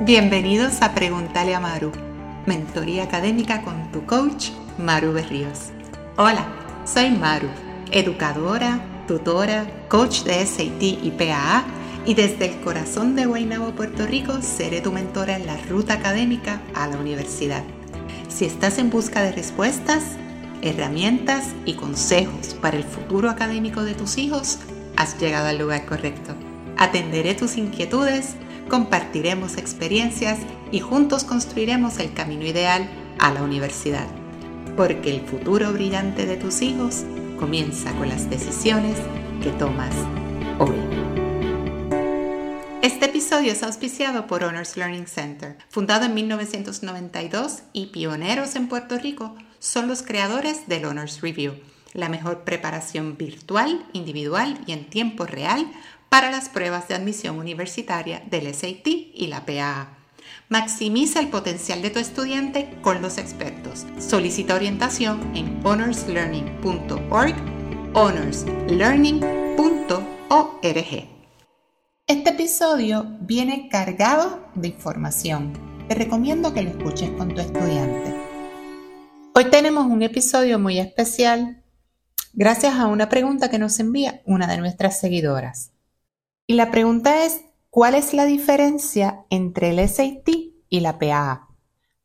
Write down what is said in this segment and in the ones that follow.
Bienvenidos a Pregúntale a Maru, mentoría académica con tu coach Maru Berríos. Hola, soy Maru, educadora, tutora, coach de SAT y PAA y desde el corazón de Guaynabo, Puerto Rico, seré tu mentora en la ruta académica a la universidad. Si estás en busca de respuestas, herramientas y consejos para el futuro académico de tus hijos, has llegado al lugar correcto. Atenderé tus inquietudes compartiremos experiencias y juntos construiremos el camino ideal a la universidad. Porque el futuro brillante de tus hijos comienza con las decisiones que tomas hoy. Este episodio es auspiciado por Honors Learning Center. Fundado en 1992 y pioneros en Puerto Rico, son los creadores del Honors Review, la mejor preparación virtual, individual y en tiempo real para las pruebas de admisión universitaria del SAT y la PAA. Maximiza el potencial de tu estudiante con los expertos. Solicita orientación en honorslearning.org, honorslearning.org. Este episodio viene cargado de información. Te recomiendo que lo escuches con tu estudiante. Hoy tenemos un episodio muy especial gracias a una pregunta que nos envía una de nuestras seguidoras. Y la pregunta es, ¿cuál es la diferencia entre el SAT y la PAA?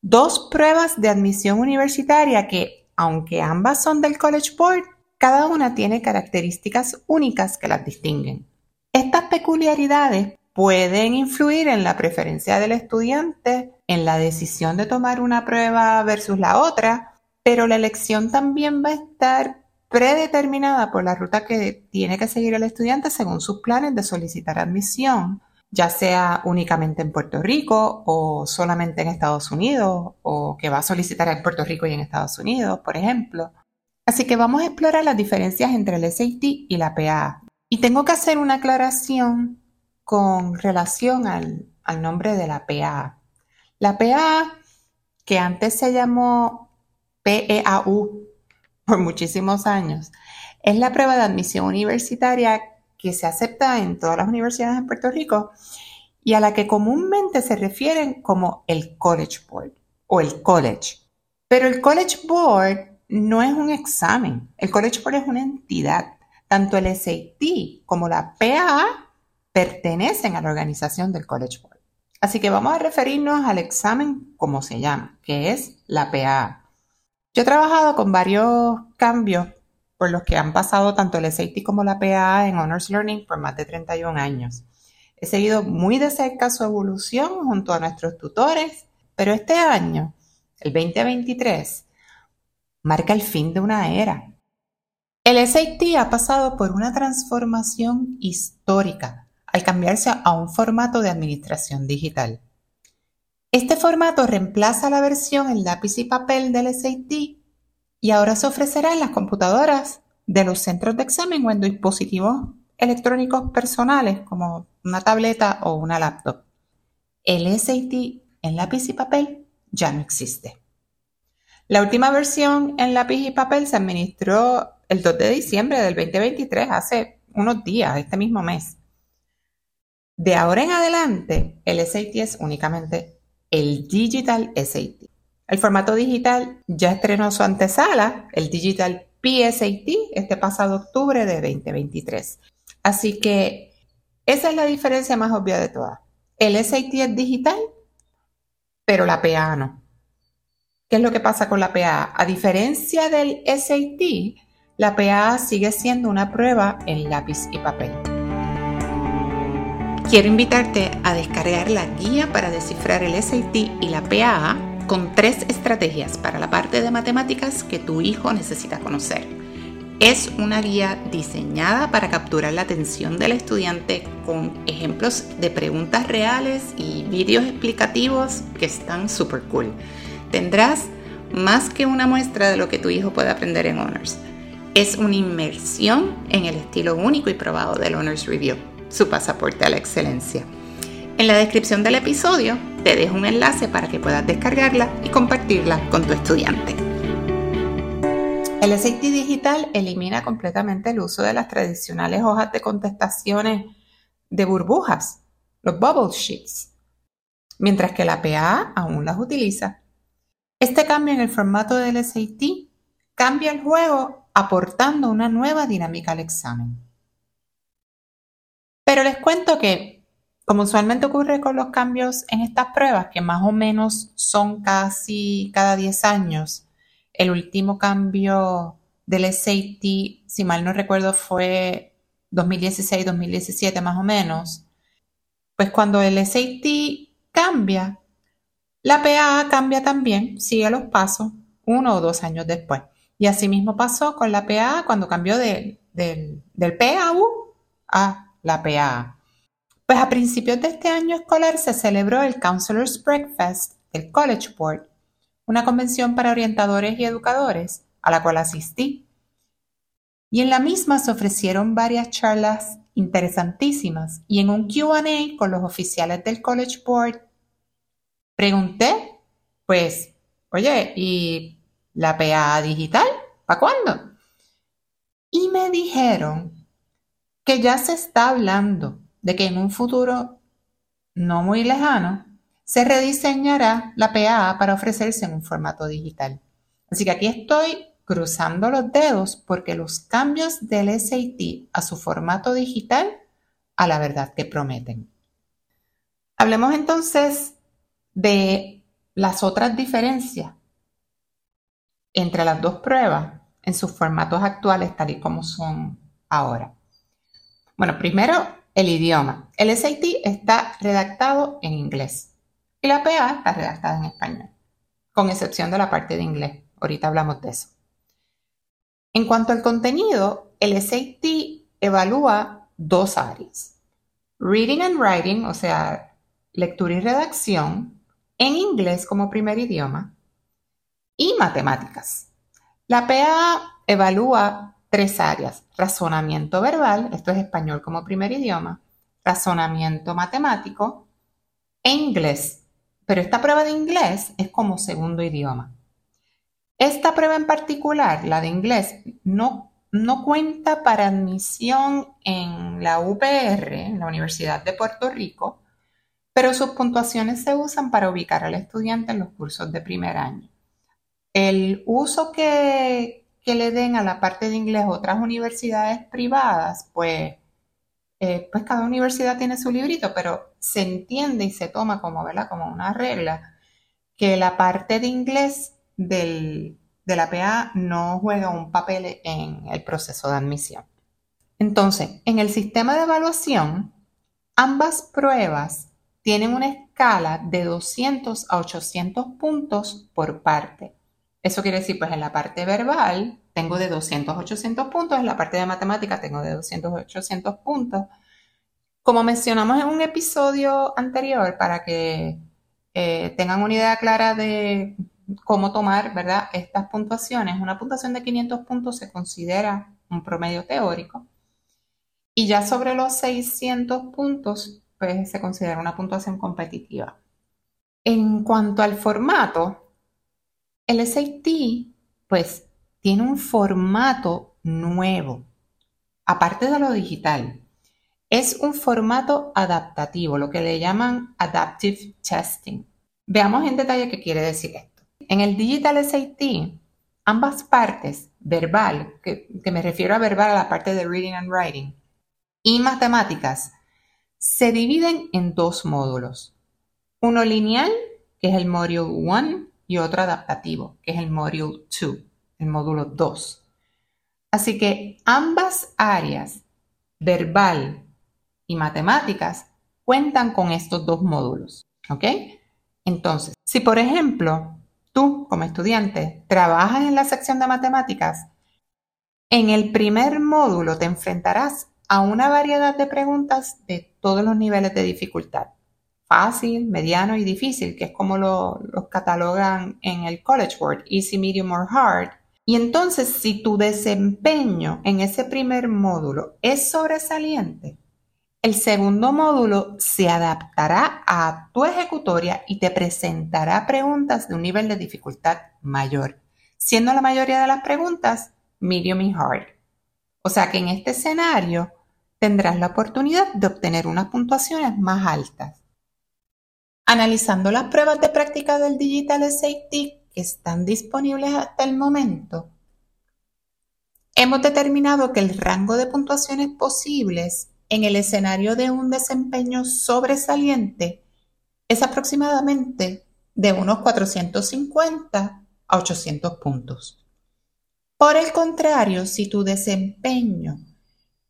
Dos pruebas de admisión universitaria que, aunque ambas son del College Board, cada una tiene características únicas que las distinguen. Estas peculiaridades pueden influir en la preferencia del estudiante, en la decisión de tomar una prueba versus la otra, pero la elección también va a estar predeterminada por la ruta que tiene que seguir el estudiante según sus planes de solicitar admisión, ya sea únicamente en Puerto Rico o solamente en Estados Unidos o que va a solicitar en Puerto Rico y en Estados Unidos, por ejemplo. Así que vamos a explorar las diferencias entre el SAT y la PA. Y tengo que hacer una aclaración con relación al, al nombre de la PA. La PA, que antes se llamó PEAU, por muchísimos años, es la prueba de admisión universitaria que se acepta en todas las universidades en Puerto Rico y a la que comúnmente se refieren como el College Board o el College. Pero el College Board no es un examen, el College Board es una entidad. Tanto el SAT como la PAA pertenecen a la organización del College Board. Así que vamos a referirnos al examen como se llama, que es la PAA. Yo he trabajado con varios cambios por los que han pasado tanto el SAT como la PA en Honors Learning por más de 31 años. He seguido muy de cerca su evolución junto a nuestros tutores, pero este año, el 2023, marca el fin de una era. El SAT ha pasado por una transformación histórica al cambiarse a un formato de administración digital. Este formato reemplaza la versión en lápiz y papel del SAT y ahora se ofrecerá en las computadoras de los centros de examen o en dispositivos electrónicos personales como una tableta o una laptop. El SAT en lápiz y papel ya no existe. La última versión en lápiz y papel se administró el 2 de diciembre del 2023, hace unos días, este mismo mes. De ahora en adelante, el SAT es únicamente el Digital SAT. El formato digital ya estrenó su antesala, el Digital PSAT, este pasado octubre de 2023. Así que esa es la diferencia más obvia de todas. El SAT es digital, pero la PA no. ¿Qué es lo que pasa con la PA? A diferencia del SAT, la PA sigue siendo una prueba en lápiz y papel. Quiero invitarte a descargar la guía para descifrar el SAT y la PAA con tres estrategias para la parte de matemáticas que tu hijo necesita conocer. Es una guía diseñada para capturar la atención del estudiante con ejemplos de preguntas reales y vídeos explicativos que están súper cool. Tendrás más que una muestra de lo que tu hijo puede aprender en Honors. Es una inmersión en el estilo único y probado del Honors Review su pasaporte a la excelencia. En la descripción del episodio te dejo un enlace para que puedas descargarla y compartirla con tu estudiante. El SAT digital elimina completamente el uso de las tradicionales hojas de contestaciones de burbujas, los bubble sheets. mientras que la PA aún las utiliza. Este cambio en el formato del SAT cambia el juego aportando una nueva dinámica al examen. Pero les cuento que, como usualmente ocurre con los cambios en estas pruebas, que más o menos son casi cada 10 años, el último cambio del SAT, si mal no recuerdo, fue 2016-2017 más o menos, pues cuando el SAT cambia, la PA cambia también, sigue los pasos uno o dos años después. Y así mismo pasó con la PA cuando cambió del PAU a la PA. Pues a principios de este año escolar se celebró el Counselor's Breakfast del College Board, una convención para orientadores y educadores a la cual asistí. Y en la misma se ofrecieron varias charlas interesantísimas y en un QA con los oficiales del College Board pregunté, pues, oye, ¿y la PA digital, ¿para cuándo? Y me dijeron que ya se está hablando de que en un futuro no muy lejano se rediseñará la PA para ofrecerse en un formato digital. Así que aquí estoy cruzando los dedos porque los cambios del SAT a su formato digital a la verdad que prometen. Hablemos entonces de las otras diferencias entre las dos pruebas en sus formatos actuales tal y como son ahora. Bueno, primero el idioma. El SAT está redactado en inglés y la PA está redactada en español, con excepción de la parte de inglés. Ahorita hablamos de eso. En cuanto al contenido, el SAT evalúa dos áreas. Reading and Writing, o sea, lectura y redacción, en inglés como primer idioma, y matemáticas. La PA evalúa tres áreas, razonamiento verbal, esto es español como primer idioma, razonamiento matemático e inglés. Pero esta prueba de inglés es como segundo idioma. Esta prueba en particular, la de inglés, no, no cuenta para admisión en la UPR, en la Universidad de Puerto Rico, pero sus puntuaciones se usan para ubicar al estudiante en los cursos de primer año. El uso que, le den a la parte de inglés otras universidades privadas, pues, eh, pues cada universidad tiene su librito, pero se entiende y se toma como, ¿verdad? como una regla que la parte de inglés del, de la PA no juega un papel en el proceso de admisión. Entonces, en el sistema de evaluación, ambas pruebas tienen una escala de 200 a 800 puntos por parte. Eso quiere decir, pues en la parte verbal tengo de 200 a 800 puntos, en la parte de matemáticas tengo de 200 a 800 puntos. Como mencionamos en un episodio anterior, para que eh, tengan una idea clara de cómo tomar, ¿verdad? Estas puntuaciones. Una puntuación de 500 puntos se considera un promedio teórico. Y ya sobre los 600 puntos, pues se considera una puntuación competitiva. En cuanto al formato, el SAT, pues, tiene un formato nuevo, aparte de lo digital. Es un formato adaptativo, lo que le llaman Adaptive Testing. Veamos en detalle qué quiere decir esto. En el Digital SAT, ambas partes, verbal, que, me refiero a verbal a la parte de Reading and Writing, y matemáticas, se dividen en dos módulos. Uno lineal, que es el Module 1, y otro adaptativo, que es el Module 2, el módulo 2. Así que ambas áreas, verbal y matemáticas, cuentan con estos dos módulos. ¿Ok? Entonces, si por ejemplo tú como estudiante trabajas en la sección de matemáticas, en el primer módulo te enfrentarás a una variedad de preguntas de todos los niveles de dificultad fácil, mediano y difícil, que es como lo, catalogan en el College Board, easy, medium or hard. Y entonces, si tu desempeño en ese primer módulo es sobresaliente, el segundo módulo se adaptará a tu ejecutoria y te presentará preguntas de un nivel de dificultad mayor, siendo la mayoría de las preguntas medium y hard. O sea que en este escenario tendrás la oportunidad de obtener unas puntuaciones más altas. Analizando las pruebas de práctica del Digital SAT que están disponibles hasta el momento, hemos determinado que el rango de puntuaciones posibles en el escenario de un desempeño sobresaliente es aproximadamente de unos 450 a 800 puntos. Por el contrario, si tu desempeño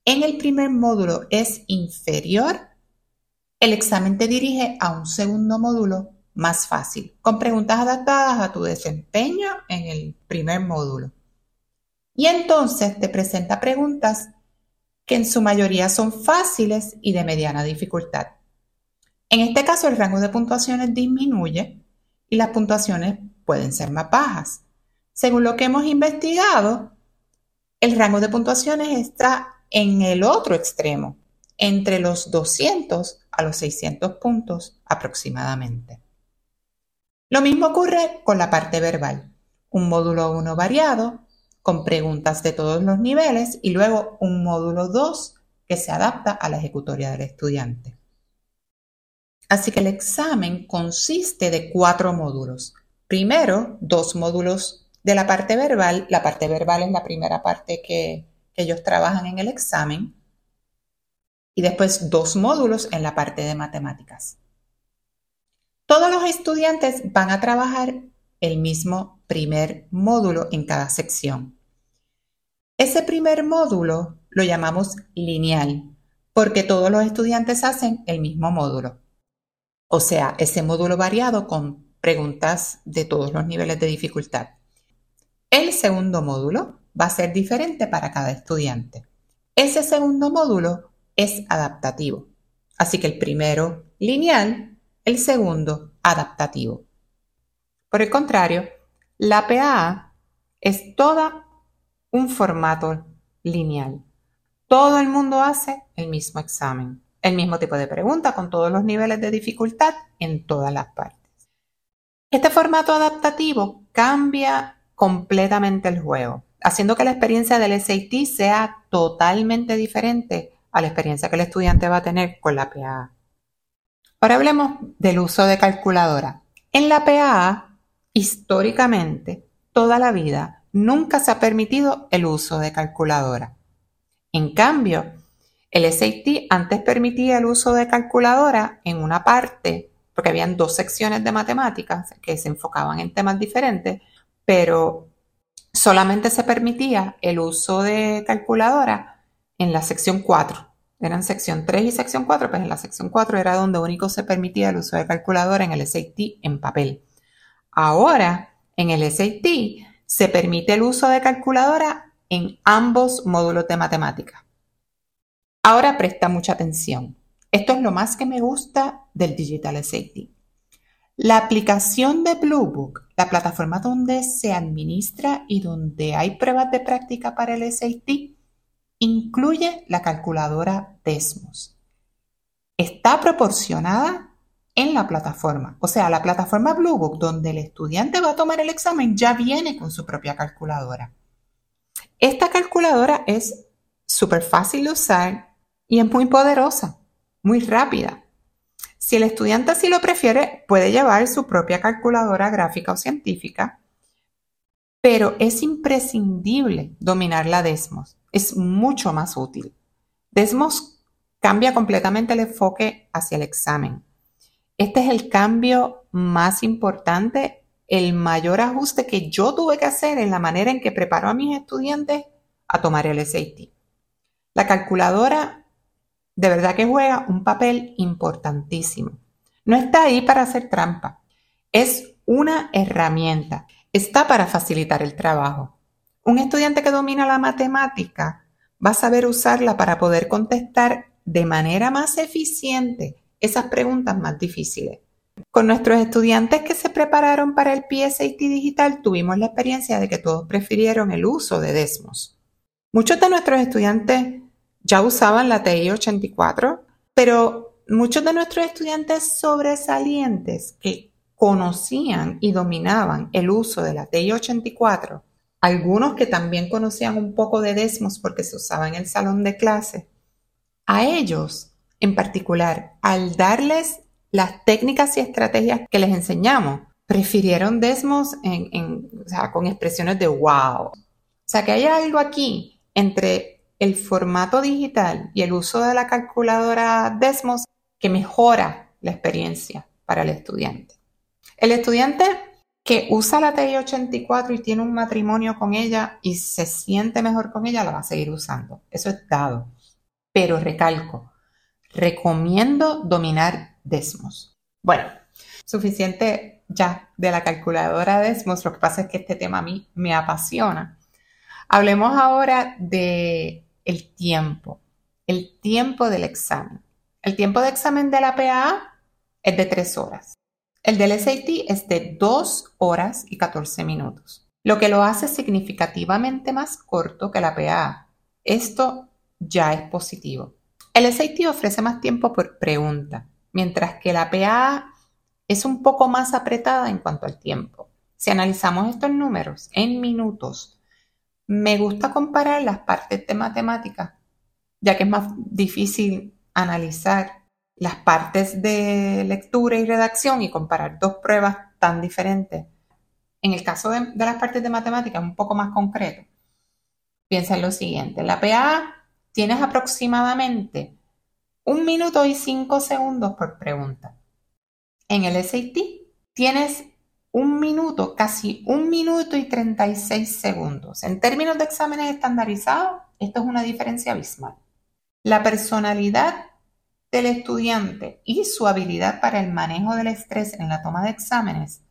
en el primer módulo es inferior, el examen te dirige a un segundo módulo más fácil, con preguntas adaptadas a tu desempeño en el primer módulo. Y entonces te presenta preguntas que en su mayoría son fáciles y de mediana dificultad. En este caso, el rango de puntuaciones disminuye y las puntuaciones pueden ser más bajas. Según lo que hemos investigado, el rango de puntuaciones está en el otro extremo, entre los 200 a los 600 puntos aproximadamente. Lo mismo ocurre con la parte verbal. Un módulo 1 variado, con preguntas de todos los niveles, y luego un módulo 2 que se adapta a la ejecutoria del estudiante. Así que el examen consiste de cuatro módulos. Primero, dos módulos de la parte verbal. La parte verbal es la primera parte que, ellos trabajan en el examen. Y después dos módulos en la parte de matemáticas. Todos los estudiantes van a trabajar el mismo primer módulo en cada sección. Ese primer módulo lo llamamos lineal porque todos los estudiantes hacen el mismo módulo. O sea, ese módulo variado con preguntas de todos los niveles de dificultad. El segundo módulo va a ser diferente para cada estudiante. Ese segundo módulo es adaptativo. Así que el primero lineal, el segundo adaptativo. Por el contrario, la PAA es toda un formato lineal. Todo el mundo hace el mismo examen el mismo tipo de pregunta con todos los niveles de dificultad en todas las partes. Este formato adaptativo cambia completamente el juego, haciendo que la experiencia del SAT sea totalmente diferente a la experiencia que el estudiante va a tener con la PAA. Ahora hablemos del uso de calculadora. En la PAA, históricamente, toda la vida, nunca se ha permitido el uso de calculadora. En cambio, el SAT antes permitía el uso de calculadora en una parte, porque habían dos secciones de matemáticas que se enfocaban en temas diferentes, pero solamente se permitía el uso de calculadora en la sección 4. Eran sección 3 y sección 4, pues en la sección 4 era donde único se permitía el uso de calculadora en el SAT en papel. Ahora, en el SAT se permite el uso de calculadora en ambos módulos de matemáticas. Ahora presta mucha atención. Esto es lo más que me gusta del Digital SAT. La aplicación de Bluebook, la plataforma donde se administra y donde hay pruebas de práctica para el SAT, incluye la calculadora Desmos. Está proporcionada en la plataforma. O sea, la plataforma Bluebook, donde el estudiante va a tomar el examen, ya viene con su propia calculadora. Esta calculadora es súper fácil de usar, y es muy poderosa, muy rápida. Si el estudiante así lo prefiere, puede llevar su propia calculadora gráfica o científica, pero es imprescindible dominar la Desmos. Es mucho más útil. Desmos cambia completamente el enfoque hacia el examen. Este es el cambio más importante, el mayor ajuste que yo tuve que hacer en la manera en que preparo a mis estudiantes a tomar el SAT. La calculadora de verdad que juega un papel importantísimo. No está ahí para hacer trampa. Es una herramienta. Está para facilitar el trabajo. Un estudiante que domina la matemática va a saber usarla para poder contestar de manera más eficiente esas preguntas más difíciles. Con nuestros estudiantes que se prepararon para el PSAT digital tuvimos la experiencia de que todos prefirieron el uso de Desmos. Muchos de nuestros estudiantes ya usaban la TI 84, pero muchos de nuestros estudiantes sobresalientes que conocían y dominaban el uso de la TI 84, algunos que también conocían un poco de Desmos porque se usaba en el salón de clase, a ellos en particular, al darles las técnicas y estrategias que les enseñamos, prefirieron Desmos con expresiones de wow. O sea que hay algo aquí entre el formato digital y el uso de la calculadora Desmos que mejora la experiencia para el estudiante. El estudiante que usa la TI 84 y tiene un matrimonio con ella y se siente mejor con ella, la va a seguir usando. Eso es dado. Pero recalco, recomiendo dominar Desmos. Bueno, suficiente ya de la calculadora Desmos. Lo que pasa es que este tema a mí me apasiona. Hablemos ahora de el tiempo, el tiempo del examen. El tiempo de examen de la PAA es de tres horas. El del SAT es de 2 horas y 14 minutos, lo que lo hace significativamente más corto que la PAA. Esto ya es positivo. El SAT ofrece más tiempo por pregunta, mientras que la PAA es un poco más apretada en cuanto al tiempo. Si analizamos estos números en minutos, me gusta comparar las partes de matemáticas, ya que es más difícil analizar las partes de lectura y redacción y comparar dos pruebas tan diferentes. En el caso de, las partes de matemáticas, un poco más concreto, piensa en lo siguiente. La PA tienes aproximadamente un minuto y cinco segundos por pregunta. En el SAT tienes un minuto, casi un minuto y 36 segundos. En términos de exámenes estandarizados, esto es una diferencia abismal. La personalidad del estudiante y su habilidad para el manejo del estrés en la toma de exámenes,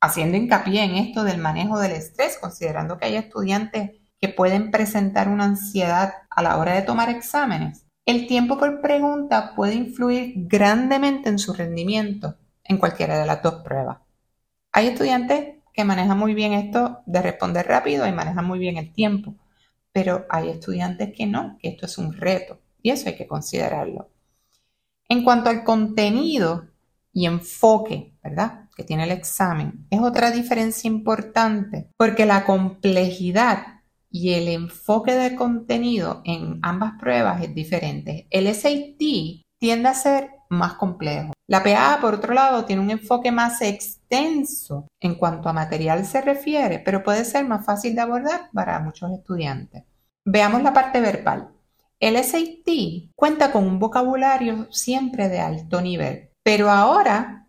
haciendo hincapié en esto del manejo del estrés, considerando que hay estudiantes que pueden presentar una ansiedad a la hora de tomar exámenes, el tiempo por pregunta puede influir grandemente en su rendimiento en cualquiera de las dos pruebas. Hay estudiantes que manejan muy bien esto de responder rápido y manejan muy bien el tiempo, pero hay estudiantes que no, que esto es un reto y eso hay que considerarlo. En cuanto al contenido y enfoque, ¿verdad? Que tiene el examen, es otra diferencia importante porque la complejidad y el enfoque del contenido en ambas pruebas es diferente. El SAT tiende a ser más complejo. La PA, por otro lado, tiene un enfoque más extenso en cuanto a material se refiere, pero puede ser más fácil de abordar para muchos estudiantes. Veamos la parte verbal. El SAT cuenta con un vocabulario siempre de alto nivel, pero ahora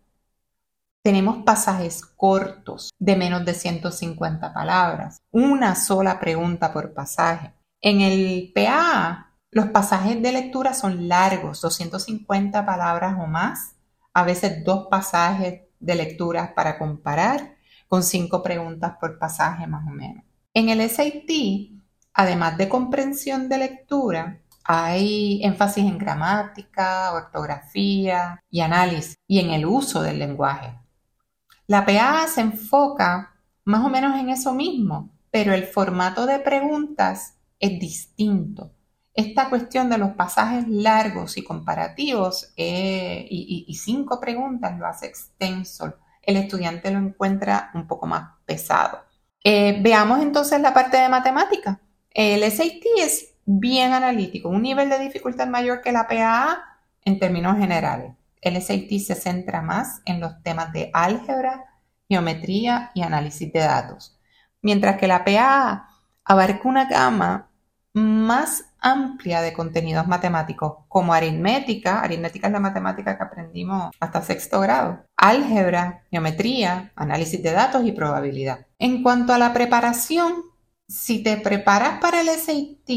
tenemos pasajes cortos de menos de 150 palabras, una sola pregunta por pasaje. En el PA, los pasajes de lectura son largos, 250 palabras o más, a veces dos pasajes de lectura para comparar, con cinco preguntas por pasaje más o menos. En el SAT Además de comprensión de lectura, hay énfasis en gramática, ortografía y análisis y en el uso del lenguaje. La PA se enfoca más o menos en eso mismo, pero el formato de preguntas es distinto. Esta cuestión de los pasajes largos y comparativos eh, y, cinco preguntas lo hace extenso. El estudiante lo encuentra un poco más pesado. Eh, veamos entonces la parte de matemática. El SAT es bien analítico, un nivel de dificultad mayor que la PAA en términos generales. El SAT se centra más en los temas de álgebra, geometría y análisis de datos, mientras que la PAA abarca una gama más amplia de contenidos matemáticos, como aritmética, aritmética es la matemática que aprendimos hasta sexto grado, álgebra, geometría, análisis de datos y probabilidad. En cuanto a la preparación, si te preparas para el SAT,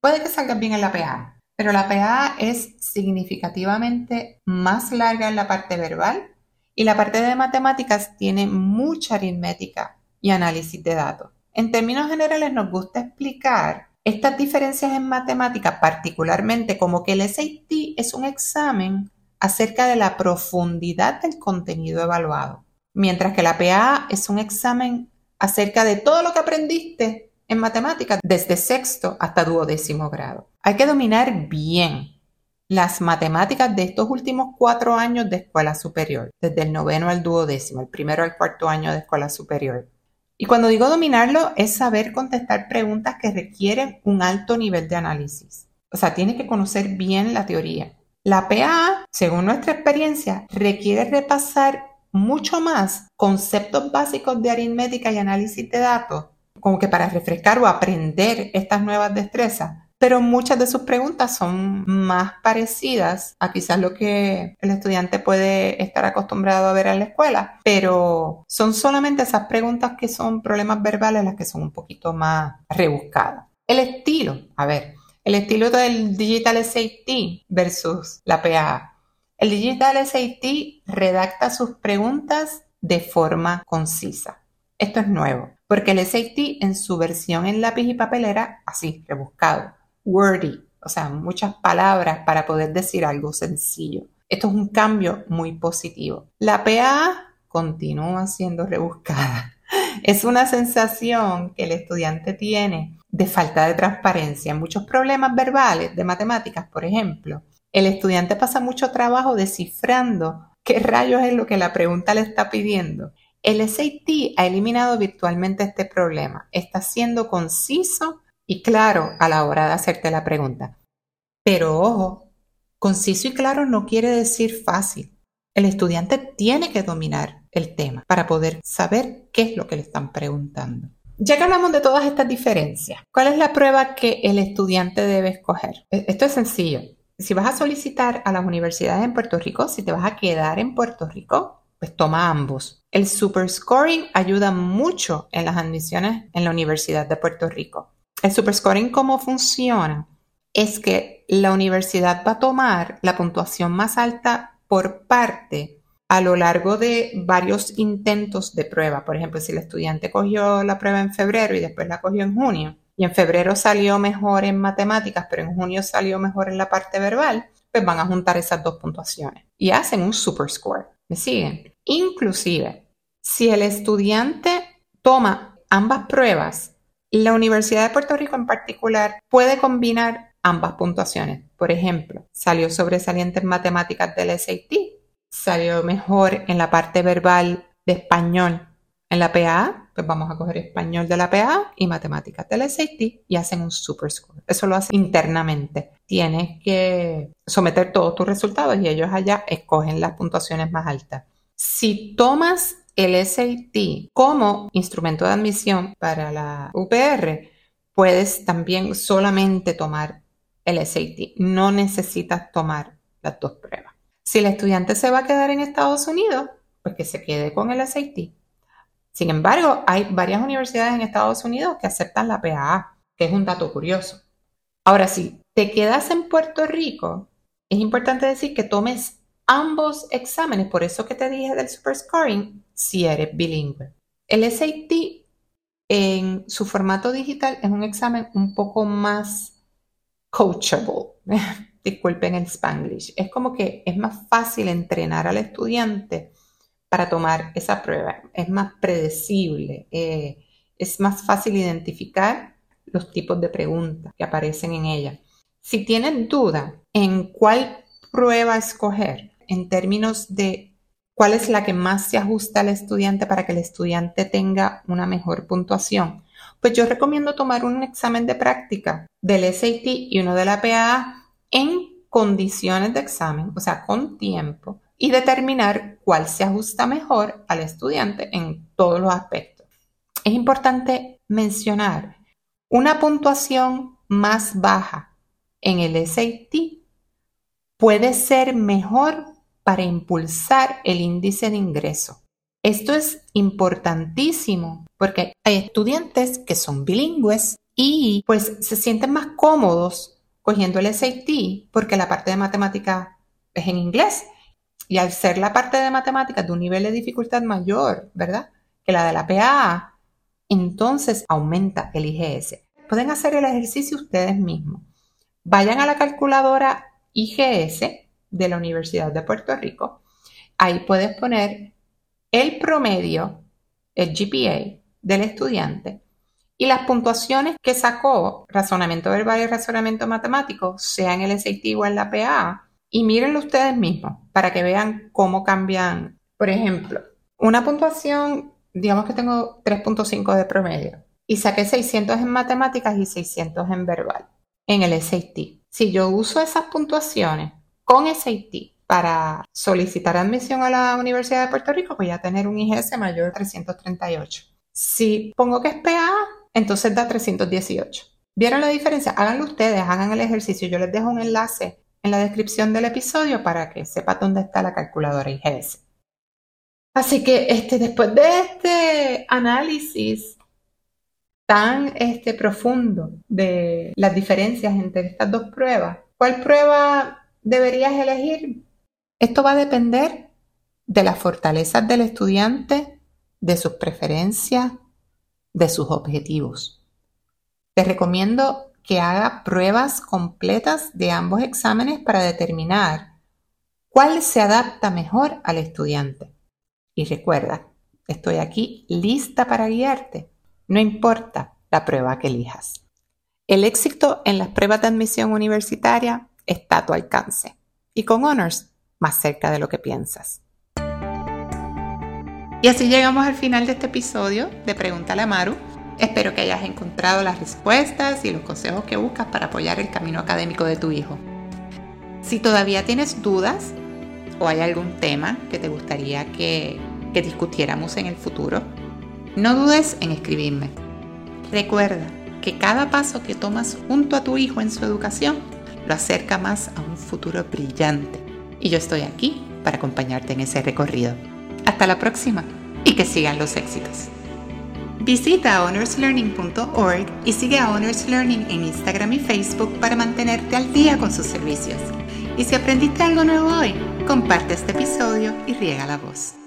puede que salgas bien en la PA, pero la PA es significativamente más larga en la parte verbal y la parte de matemáticas tiene mucha aritmética y análisis de datos. En términos generales nos gusta explicar estas diferencias en matemáticas, particularmente como que el SAT es un examen acerca de la profundidad del contenido evaluado, mientras que la PA es un examen acerca de todo lo que aprendiste en matemáticas desde sexto hasta duodécimo grado. Hay que dominar bien las matemáticas de estos últimos cuatro años de escuela superior, desde el noveno al duodécimo, el primero al cuarto año de escuela superior. Y cuando digo dominarlo, es saber contestar preguntas que requieren un alto nivel de análisis. O sea, tiene que conocer bien la teoría, La PA, según nuestra experiencia, requiere repasar mucho más conceptos básicos de aritmética y análisis de datos, como que para refrescar o aprender estas nuevas destrezas, pero muchas de sus preguntas son más parecidas a quizás lo que el estudiante puede estar acostumbrado a ver en la escuela, pero son solamente esas preguntas que son problemas verbales las que son un poquito más rebuscadas. El estilo, a ver, el estilo del Digital SAT versus la PA. El Digital SAT redacta sus preguntas de forma concisa. Esto es nuevo, porque el SAT en su versión en lápiz y papel era así, rebuscado wordy, o sea, muchas palabras para poder decir algo sencillo. Esto es un cambio muy positivo. La PA continúa siendo rebuscada. Es una sensación que el estudiante tiene de falta de transparencia. En muchos problemas verbales de matemáticas, por ejemplo, el estudiante pasa mucho trabajo descifrando qué rayos es lo que la pregunta le está pidiendo. El SAT ha eliminado virtualmente este problema. Está siendo conciso y claro a la hora de hacerte la pregunta. Pero ojo, conciso y claro no quiere decir fácil. El estudiante tiene que dominar el tema para poder saber qué es lo que le están preguntando. Ya que hablamos de todas estas diferencias, ¿cuál es la prueba que el estudiante debe escoger? E-, esto es sencillo. Si vas a solicitar a las universidades en Puerto Rico, si te vas a quedar en Puerto Rico, pues toma ambos. El super scoring ayuda mucho en las admisiones en la Universidad de Puerto Rico. El superscoring, ¿cómo funciona? Es que la universidad va a tomar la puntuación más alta por parte a lo largo de varios intentos de prueba. Por ejemplo, si el estudiante cogió la prueba en febrero y después la cogió en junio, y en febrero salió mejor en matemáticas, pero en junio salió mejor en la parte verbal, pues van a juntar esas dos puntuaciones y hacen un superscore. ¿Me siguen? Inclusive, si el estudiante toma ambas pruebas la Universidad de Puerto Rico en particular puede combinar ambas puntuaciones. Por ejemplo, salió sobresaliente en matemáticas del SAT, salió mejor en la parte verbal de español en la PA, pues vamos a coger español de la PA y matemáticas del SAT y hacen un super score. Eso lo hace internamente. Tienes que someter todos tus resultados y ellos allá escogen las puntuaciones más altas. Si tomas el SAT como instrumento de admisión para la UPR, puedes también solamente tomar el SAT. No necesitas tomar las dos pruebas. Si el estudiante se va a quedar en Estados Unidos, pues que se quede con el SAT. Sin embargo, hay varias universidades en Estados Unidos que aceptan la PAA, que es un dato curioso. Ahora, si te quedas en Puerto Rico, es importante decir que tomes ambos exámenes, por eso que te dije del super scoring, si eres bilingüe. El SAT en su formato digital es un examen un poco más coachable. Disculpen el spanglish. Es como que es más fácil entrenar al estudiante para tomar esa prueba. Es más predecible. Eh, es más fácil identificar los tipos de preguntas que aparecen en ella. Si tienen duda en cuál prueba escoger en términos de cuál es la que más se ajusta al estudiante para que el estudiante tenga una mejor puntuación. Pues yo recomiendo tomar un examen de práctica del SAT y uno de la PAA en condiciones de examen, o sea, con tiempo, y determinar cuál se ajusta mejor al estudiante en todos los aspectos. Es importante mencionar una puntuación más baja en el SAT puede ser mejor para impulsar el índice de ingreso. Esto es importantísimo porque hay estudiantes que son bilingües y pues se sienten más cómodos cogiendo el SAT porque la parte de matemática es en inglés y al ser la parte de matemáticas de un nivel de dificultad mayor, ¿verdad? Que la de la PA, entonces aumenta el IGS. Pueden hacer el ejercicio ustedes mismos. Vayan a la calculadora IGS de la Universidad de Puerto Rico. Ahí puedes poner el promedio, el GPA del estudiante y las puntuaciones que sacó razonamiento verbal y razonamiento matemático, sea en el SAT o en la PA, y mírenlo ustedes mismos para que vean cómo cambian. Por ejemplo, una puntuación, digamos que tengo 3.5 de promedio y saqué 600 en matemáticas y 600 en verbal, en el SAT. Si yo uso esas puntuaciones con SAT para solicitar admisión a la Universidad de Puerto Rico, voy a tener un IGS mayor de 338. Si pongo que es PA, entonces da 318. ¿Vieron la diferencia? Háganlo ustedes, hagan el ejercicio. Yo les dejo un enlace en la descripción del episodio para que sepan dónde está la calculadora IGS. Así que este, después de este análisis tan este, profundo de las diferencias entre estas dos pruebas, ¿cuál prueba deberías elegir? Esto va a depender de las fortalezas del estudiante, de sus preferencias, de sus objetivos. Te recomiendo que haga pruebas completas de ambos exámenes para determinar cuál se adapta mejor al estudiante. Y recuerda, estoy aquí lista para guiarte, no importa la prueba que elijas. El éxito en las pruebas de admisión universitaria está a tu alcance y con Honors más cerca de lo que piensas. Y así llegamos al final de este episodio de Pregúntale a Maru. Espero que hayas encontrado las respuestas y los consejos que buscas para apoyar el camino académico de tu hijo. Si todavía tienes dudas o hay algún tema que te gustaría que, que discutiéramos en el futuro, no dudes en escribirme. Recuerda que cada paso que tomas junto a tu hijo en su educación lo acerca más a un futuro brillante. Y yo estoy aquí para acompañarte en ese recorrido. Hasta la próxima y que sigan los éxitos. Visita honorslearning.org y sigue a Honors Learning en Instagram y Facebook para mantenerte al día con sus servicios. Y si aprendiste algo nuevo hoy, comparte este episodio y riega la voz.